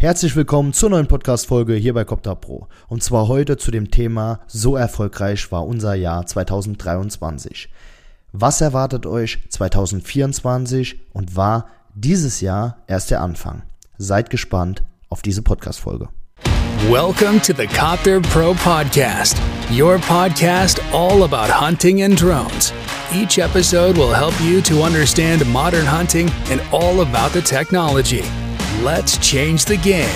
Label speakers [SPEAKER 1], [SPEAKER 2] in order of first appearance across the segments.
[SPEAKER 1] Herzlich willkommen zur neuen Podcast-Folge hier bei Copter Pro. Und zwar heute zu dem Thema So erfolgreich war unser Jahr 2023. Was erwartet euch 2024 und war dieses Jahr erst der Anfang? Seid gespannt auf diese Podcast-Folge.
[SPEAKER 2] Welcome to the Copter Pro Podcast, your podcast all about hunting and drones. Each episode will help you to understand modern hunting and all about the technology. Let's change the game.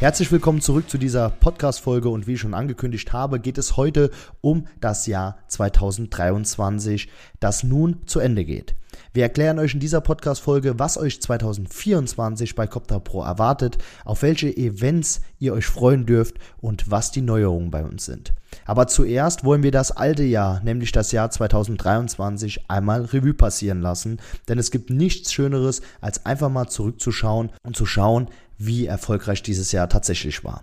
[SPEAKER 1] Herzlich willkommen zurück zu dieser Podcast-Folge und wie ich schon angekündigt habe, geht es heute um das Jahr 2023, das nun zu Ende geht. Wir erklären euch in dieser Podcast-Folge, was euch 2024 bei Copter Pro erwartet, auf welche Events ihr euch freuen dürft und was die Neuerungen bei uns sind. Aber zuerst wollen wir das alte Jahr, nämlich das Jahr 2023, einmal Revue passieren lassen, denn es gibt nichts Schöneres, als einfach mal zurückzuschauen und zu schauen, wie erfolgreich dieses Jahr tatsächlich war.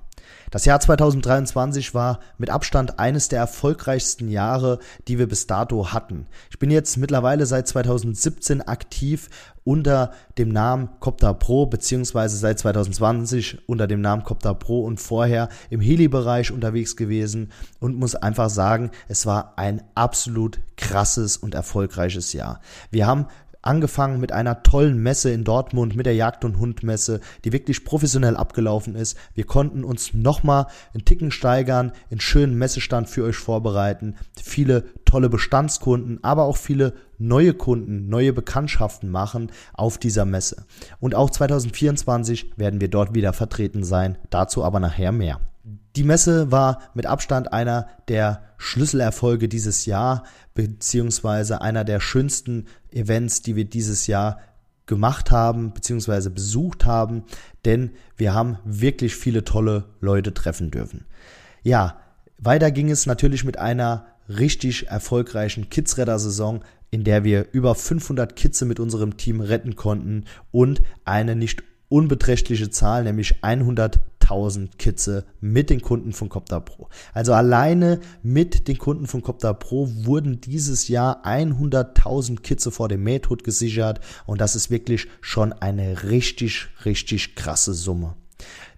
[SPEAKER 1] Das Jahr 2023 war mit Abstand eines der erfolgreichsten Jahre, die wir bis dato hatten. Ich bin jetzt mittlerweile seit 2017 aktiv unter dem Namen Copter Pro, beziehungsweise seit 2020 unter dem Namen Copter Pro und vorher im Heli-Bereich unterwegs gewesen und muss einfach sagen, es war ein absolut krasses und erfolgreiches Jahr. Wir haben angefangen mit einer tollen Messe in Dortmund, mit der Jagd- und Hundmesse, die wirklich professionell abgelaufen ist. Wir konnten uns nochmal einen Ticken steigern, einen schönen Messestand für euch vorbereiten, viele tolle Bestandskunden, aber auch viele neue Kunden, neue Bekanntschaften machen auf dieser Messe. Und auch 2024 werden wir dort wieder vertreten sein, dazu aber nachher mehr. Die Messe war mit Abstand einer der Schlüsselerfolge dieses Jahr, beziehungsweise einer der schönsten Events, die wir dieses Jahr gemacht haben, beziehungsweise besucht haben, denn wir haben wirklich viele tolle Leute treffen dürfen. Ja, weiter ging es natürlich mit einer richtig erfolgreichen Kidsredder-Saison, in der wir über 500 Kitze mit unserem Team retten konnten und eine nicht unbeträchtliche Zahl, nämlich 100.000 Kitze mit den Kunden von Copter Pro. Also alleine mit den Kunden von Copter Pro wurden dieses Jahr 100.000 Kitze vor dem Mähtod gesichert und das ist wirklich schon eine richtig, richtig krasse Summe.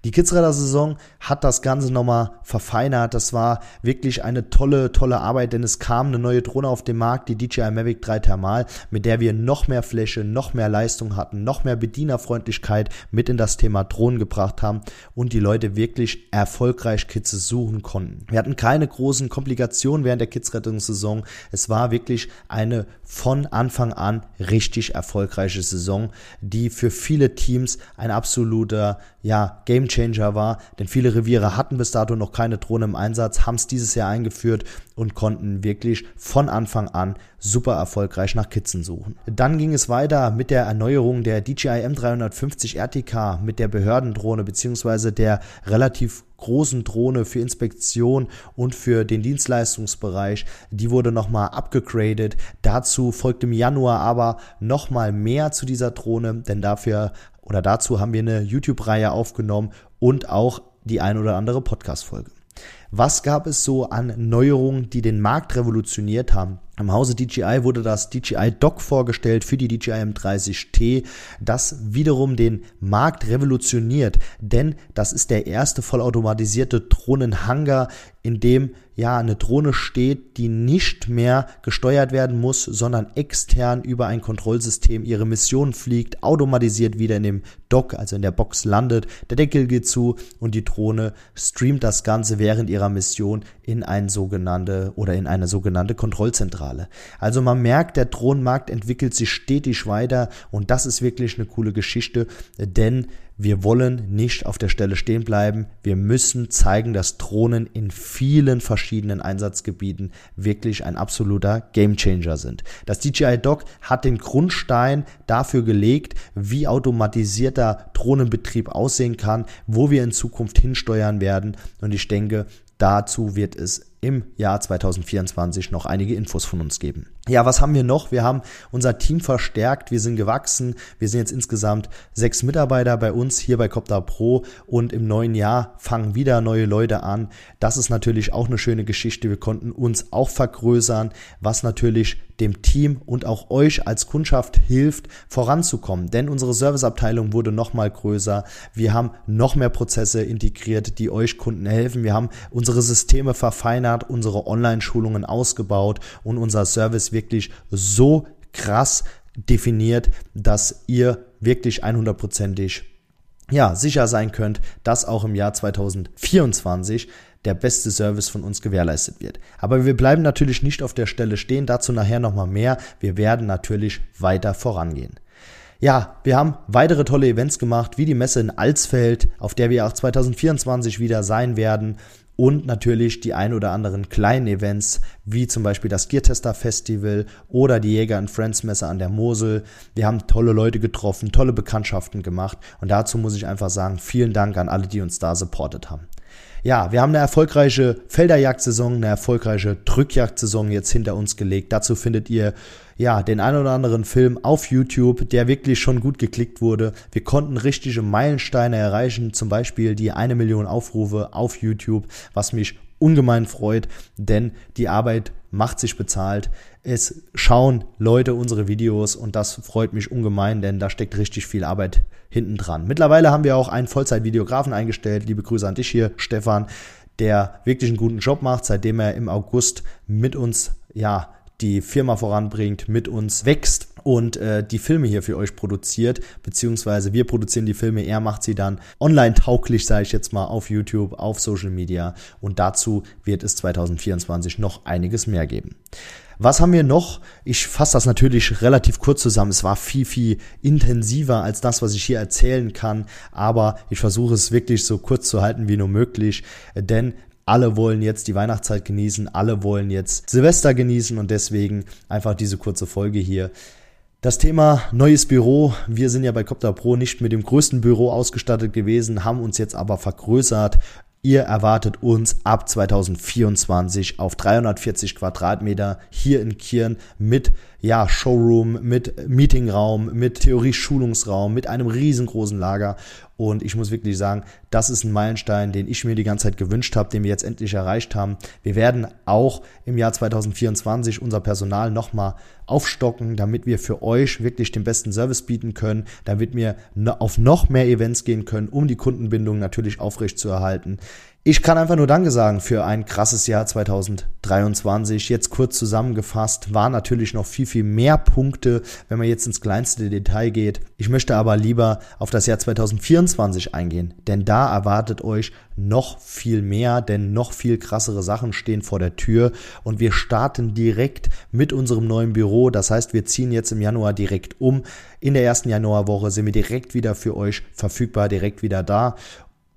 [SPEAKER 1] Die Kidsradar-Saison hat das Ganze nochmal verfeinert. Das war wirklich eine tolle, tolle Arbeit, denn es kam eine neue Drohne auf den Markt, die DJI Mavic 3 Thermal, mit der wir noch mehr Fläche, noch mehr Leistung hatten, noch mehr Bedienerfreundlichkeit mit in das Thema Drohnen gebracht haben und die Leute wirklich erfolgreich Kids suchen konnten. Wir hatten keine großen Komplikationen während der Kids-Rettungssaison. Es war wirklich eine von Anfang an richtig erfolgreiche Saison, die für viele Teams ein absoluter ja, Game Gamechanger war, denn viele Reviere hatten bis dato noch keine Drohne im Einsatz, haben es dieses Jahr eingeführt und konnten wirklich von Anfang an super erfolgreich nach Kitzen suchen. Dann ging es weiter mit der Erneuerung der DJI M350 RTK mit der Behördendrohne beziehungsweise der relativ großen Drohne für Inspektion und für den Dienstleistungsbereich. Die wurde nochmal abgegradet. Dazu folgt im Januar aber nochmal mehr zu dieser Drohne, denn dafür oder dazu haben wir eine YouTube-Reihe aufgenommen und auch die ein oder andere Podcast-Folge. Was gab es so an Neuerungen, die den Markt revolutioniert haben? Im Hause DJI wurde das DJI Dock vorgestellt für die DJI M30T, das wiederum den Markt revolutioniert, denn das ist der erste vollautomatisierte Drohnenhangar, in dem ja eine Drohne steht, die nicht mehr gesteuert werden muss, sondern extern über ein Kontrollsystem ihre Mission fliegt, automatisiert wieder in dem Dock, also in der Box landet, der Deckel geht zu und die Drohne streamt das Ganze während ihrer Mission in ein sogenannte oder in eine sogenannte Kontrollzentrale. Also man merkt, der Drohnenmarkt entwickelt sich stetig weiter und das ist wirklich eine coole Geschichte, denn wir wollen nicht auf der Stelle stehen bleiben. Wir müssen zeigen, dass Drohnen in vielen verschiedenen Einsatzgebieten wirklich ein absoluter Gamechanger sind. Das DJI Dock hat den Grundstein dafür gelegt, wie automatisierter Drohnenbetrieb aussehen kann, wo wir in Zukunft hinsteuern werden. Und ich denke, dazu wird es im Jahr 2024 noch einige Infos von uns geben. Ja, was haben wir noch? Wir haben unser Team verstärkt, wir sind gewachsen, wir sind jetzt insgesamt sechs Mitarbeiter bei uns hier bei Copter Pro und im neuen Jahr fangen wieder neue Leute an. Das ist natürlich auch eine schöne Geschichte. Wir konnten uns auch vergrößern, was natürlich dem Team und auch euch als Kundschaft hilft, voranzukommen. Denn unsere Serviceabteilung wurde noch mal größer. Wir haben noch mehr Prozesse integriert, die euch Kunden helfen. Wir haben unsere Systeme verfeinert, unsere Online-Schulungen ausgebaut und unser Service wirklich so krass definiert, dass ihr wirklich 100%ig ja, sicher sein könnt, dass auch im Jahr 2024 der beste Service von uns gewährleistet wird. Aber wir bleiben natürlich nicht auf der Stelle stehen, dazu nachher nochmal mehr. Wir werden natürlich weiter vorangehen. Ja, wir haben weitere tolle Events gemacht, wie die Messe in Alsfeld, auf der wir auch 2024 wieder sein werden. Und natürlich die ein oder anderen kleinen Events, wie zum Beispiel das Geartester Festival oder die Jäger Friends Messe an der Mosel. Wir haben tolle Leute getroffen, tolle Bekanntschaften gemacht. Und dazu muss ich einfach sagen, vielen Dank an alle, die uns da supportet haben. Ja, wir haben eine erfolgreiche Felderjagdsaison, eine erfolgreiche Drückjagdsaison jetzt hinter uns gelegt. Dazu findet ihr ja den ein oder anderen Film auf YouTube, der wirklich schon gut geklickt wurde. Wir konnten richtige Meilensteine erreichen, zum Beispiel die eine Million Aufrufe auf YouTube, was mich ungemein freut, denn die Arbeit macht sich bezahlt. Es schauen Leute unsere Videos und das freut mich ungemein, denn da steckt richtig viel Arbeit hinten dran. Mittlerweile haben wir auch einen Vollzeitvideografen eingestellt. Liebe Grüße an dich hier, Stefan, der wirklich einen guten Job macht, seitdem er im August mit uns ja die Firma voranbringt, mit uns wächst und äh, die Filme hier für euch produziert, beziehungsweise wir produzieren die Filme, er macht sie dann online tauglich, sage ich jetzt mal, auf YouTube, auf Social Media und dazu wird es 2024 noch einiges mehr geben. Was haben wir noch? Ich fasse das natürlich relativ kurz zusammen. Es war viel, viel intensiver als das, was ich hier erzählen kann. Aber ich versuche es wirklich so kurz zu halten wie nur möglich. Denn alle wollen jetzt die Weihnachtszeit genießen, alle wollen jetzt Silvester genießen und deswegen einfach diese kurze Folge hier. Das Thema neues Büro. Wir sind ja bei Copter Pro nicht mit dem größten Büro ausgestattet gewesen, haben uns jetzt aber vergrößert. Ihr erwartet uns ab 2024 auf 340 Quadratmeter hier in Kirn mit ja, Showroom, mit Meetingraum, mit Theorie-Schulungsraum, mit einem riesengroßen Lager. Und ich muss wirklich sagen, das ist ein Meilenstein, den ich mir die ganze Zeit gewünscht habe, den wir jetzt endlich erreicht haben. Wir werden auch im Jahr 2024 unser Personal nochmal aufstocken, damit wir für euch wirklich den besten Service bieten können, damit wir auf noch mehr Events gehen können, um die Kundenbindung natürlich aufrechtzuerhalten. Ich kann einfach nur Danke sagen für ein krasses Jahr 2023. Jetzt kurz zusammengefasst, waren natürlich noch viel, viel mehr Punkte, wenn man jetzt ins kleinste Detail geht. Ich möchte aber lieber auf das Jahr 2024 eingehen, denn da erwartet euch noch viel mehr, denn noch viel krassere Sachen stehen vor der Tür und wir starten direkt mit unserem neuen Büro. Das heißt, wir ziehen jetzt im Januar direkt um. In der ersten Januarwoche sind wir direkt wieder für euch verfügbar, direkt wieder da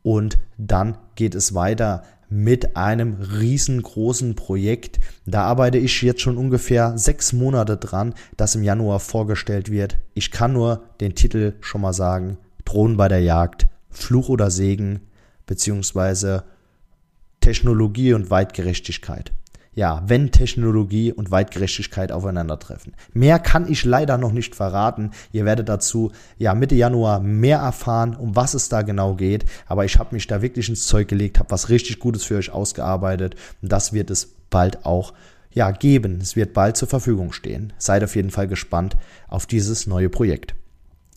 [SPEAKER 1] und dann geht es weiter mit einem riesengroßen Projekt. Da arbeite ich jetzt schon ungefähr sechs Monate dran, das im Januar vorgestellt wird. Ich kann nur den Titel schon mal sagen. Drohnen bei der Jagd, Fluch oder Segen, beziehungsweise Technologie und Weitgerechtigkeit ja, wenn Technologie und Weitgerechtigkeit aufeinandertreffen. Mehr kann ich leider noch nicht verraten. Ihr werdet dazu ja Mitte Januar mehr erfahren, um was es da genau geht. Aber ich habe mich da wirklich ins Zeug gelegt, habe was richtig Gutes für euch ausgearbeitet und das wird es bald auch ja geben. Es wird bald zur Verfügung stehen. Seid auf jeden Fall gespannt auf dieses neue Projekt.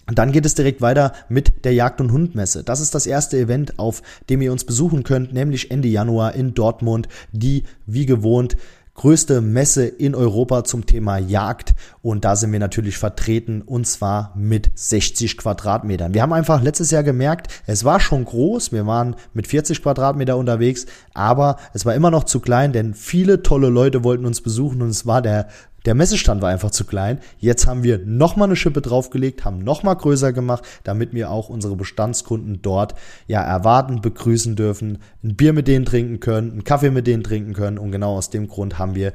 [SPEAKER 1] Und dann geht es direkt weiter mit der Jagd- und Hundmesse. Das ist das erste Event, auf dem ihr uns besuchen könnt, nämlich Ende Januar in Dortmund, die wie gewohnt größte Messe in Europa zum Thema Jagd und da sind wir natürlich vertreten und zwar mit 60 Quadratmetern. Wir haben einfach letztes Jahr gemerkt, es war schon groß, wir waren mit 40 Quadratmeter unterwegs, aber es war immer noch zu klein, denn viele tolle Leute wollten uns besuchen und es war der der Messestand war einfach zu klein. Jetzt haben wir nochmal eine Schippe draufgelegt, haben nochmal größer gemacht, damit wir auch unsere Bestandskunden dort ja erwarten, begrüßen dürfen, ein Bier mit denen trinken können, einen Kaffee mit denen trinken können. Und genau aus dem Grund haben wir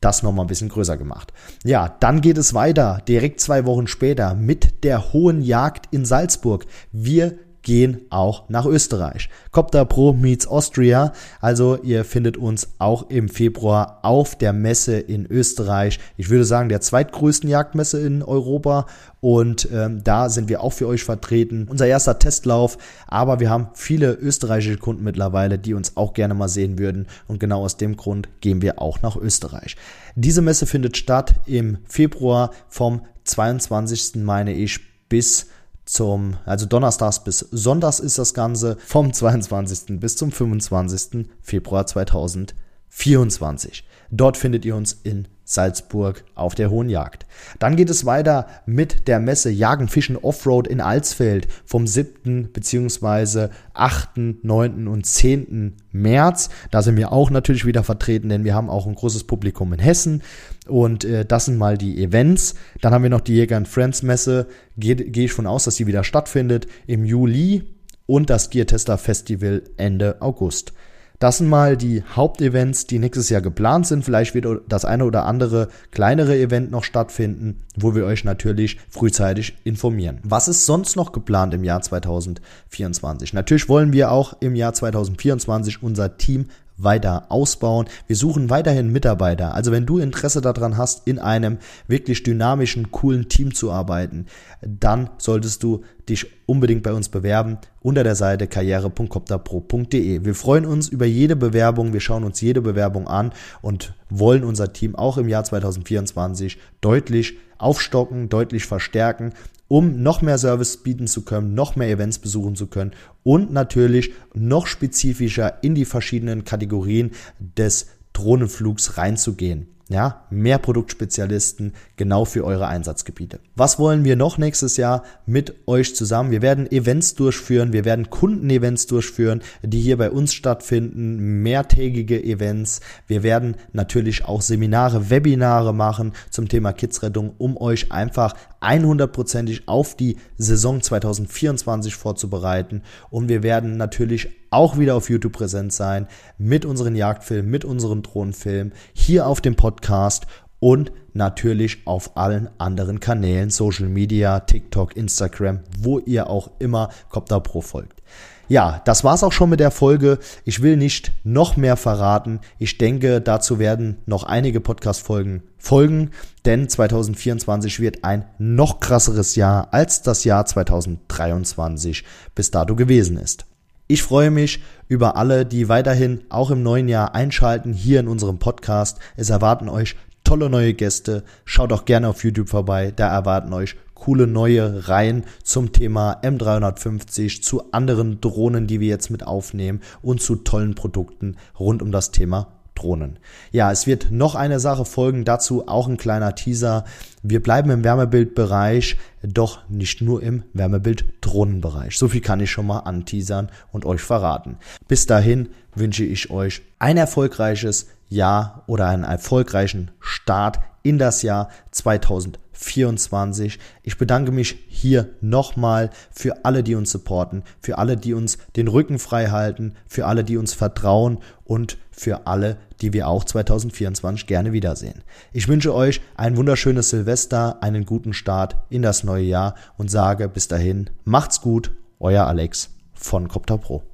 [SPEAKER 1] das nochmal ein bisschen größer gemacht. Ja, dann geht es weiter, direkt zwei Wochen später mit der Hohen Jagd in Salzburg. Wir gehen auch nach Österreich. Copter Pro meets Austria. Also ihr findet uns auch im Februar auf der Messe in Österreich. Ich würde sagen, der zweitgrößten Jagdmesse in Europa. Und ähm, da sind wir auch für euch vertreten. Unser erster Testlauf. Aber wir haben viele österreichische Kunden mittlerweile, die uns auch gerne mal sehen würden. Und genau aus dem Grund gehen wir auch nach Österreich. Diese Messe findet statt im Februar vom 22. meine ich bis zum, also donnerstags bis sonntags ist das Ganze, vom 22. bis zum 25. Februar 2024. Dort findet ihr uns in Salzburg auf der Hohen Jagd. Dann geht es weiter mit der Messe Jagen, Fischen, Offroad in Alsfeld vom 7. bzw. 8., 9. und 10. März. Da sind wir auch natürlich wieder vertreten, denn wir haben auch ein großes Publikum in Hessen. Und äh, das sind mal die Events. Dann haben wir noch die Jäger Friends Messe. Gehe geh ich von aus, dass sie wieder stattfindet im Juli. Und das Gear Tester Festival Ende August. Das sind mal die Hauptevents, die nächstes Jahr geplant sind. Vielleicht wird das eine oder andere kleinere Event noch stattfinden, wo wir euch natürlich frühzeitig informieren. Was ist sonst noch geplant im Jahr 2024? Natürlich wollen wir auch im Jahr 2024 unser Team weiter ausbauen. Wir suchen weiterhin Mitarbeiter. Also wenn du Interesse daran hast, in einem wirklich dynamischen, coolen Team zu arbeiten, dann solltest du dich unbedingt bei uns bewerben unter der Seite karriere.copterpro.de. Wir freuen uns über jede Bewerbung, wir schauen uns jede Bewerbung an und wollen unser Team auch im Jahr 2024 deutlich aufstocken, deutlich verstärken, um noch mehr Service bieten zu können, noch mehr Events besuchen zu können und natürlich noch spezifischer in die verschiedenen Kategorien des Drohnenflugs reinzugehen. Ja, mehr Produktspezialisten genau für eure Einsatzgebiete. Was wollen wir noch nächstes Jahr mit euch zusammen? Wir werden Events durchführen, wir werden Kundenevents durchführen, die hier bei uns stattfinden, mehrtägige Events. Wir werden natürlich auch Seminare, Webinare machen zum Thema Kidsrettung, um euch einfach 100%ig auf die Saison 2024 vorzubereiten. Und wir werden natürlich auch wieder auf YouTube präsent sein mit unseren Jagdfilmen, mit unseren Drohnenfilmen, hier auf dem Podcast und natürlich auf allen anderen Kanälen, Social Media, TikTok, Instagram, wo ihr auch immer Copter Pro folgt. Ja, das war's auch schon mit der Folge. Ich will nicht noch mehr verraten. Ich denke, dazu werden noch einige Podcast-Folgen folgen, denn 2024 wird ein noch krasseres Jahr als das Jahr 2023 bis dato gewesen ist. Ich freue mich über alle, die weiterhin auch im neuen Jahr einschalten hier in unserem Podcast. Es erwarten euch tolle neue Gäste. Schaut auch gerne auf YouTube vorbei. Da erwarten euch coole neue Reihen zum Thema M350, zu anderen Drohnen, die wir jetzt mit aufnehmen und zu tollen Produkten rund um das Thema Drohnen. Ja, es wird noch eine Sache folgen, dazu auch ein kleiner Teaser. Wir bleiben im Wärmebildbereich, doch nicht nur im Wärmebild-Drohnenbereich. So viel kann ich schon mal anteasern und euch verraten. Bis dahin wünsche ich euch ein erfolgreiches Jahr oder einen erfolgreichen Start in das Jahr 2024. Ich bedanke mich hier nochmal für alle, die uns supporten, für alle, die uns den Rücken frei halten, für alle, die uns vertrauen und für alle, die wir auch 2024 gerne wiedersehen. Ich wünsche euch ein wunderschönes Silvester, einen guten Start in das neue Jahr und sage bis dahin, macht's gut, euer Alex von Copter Pro.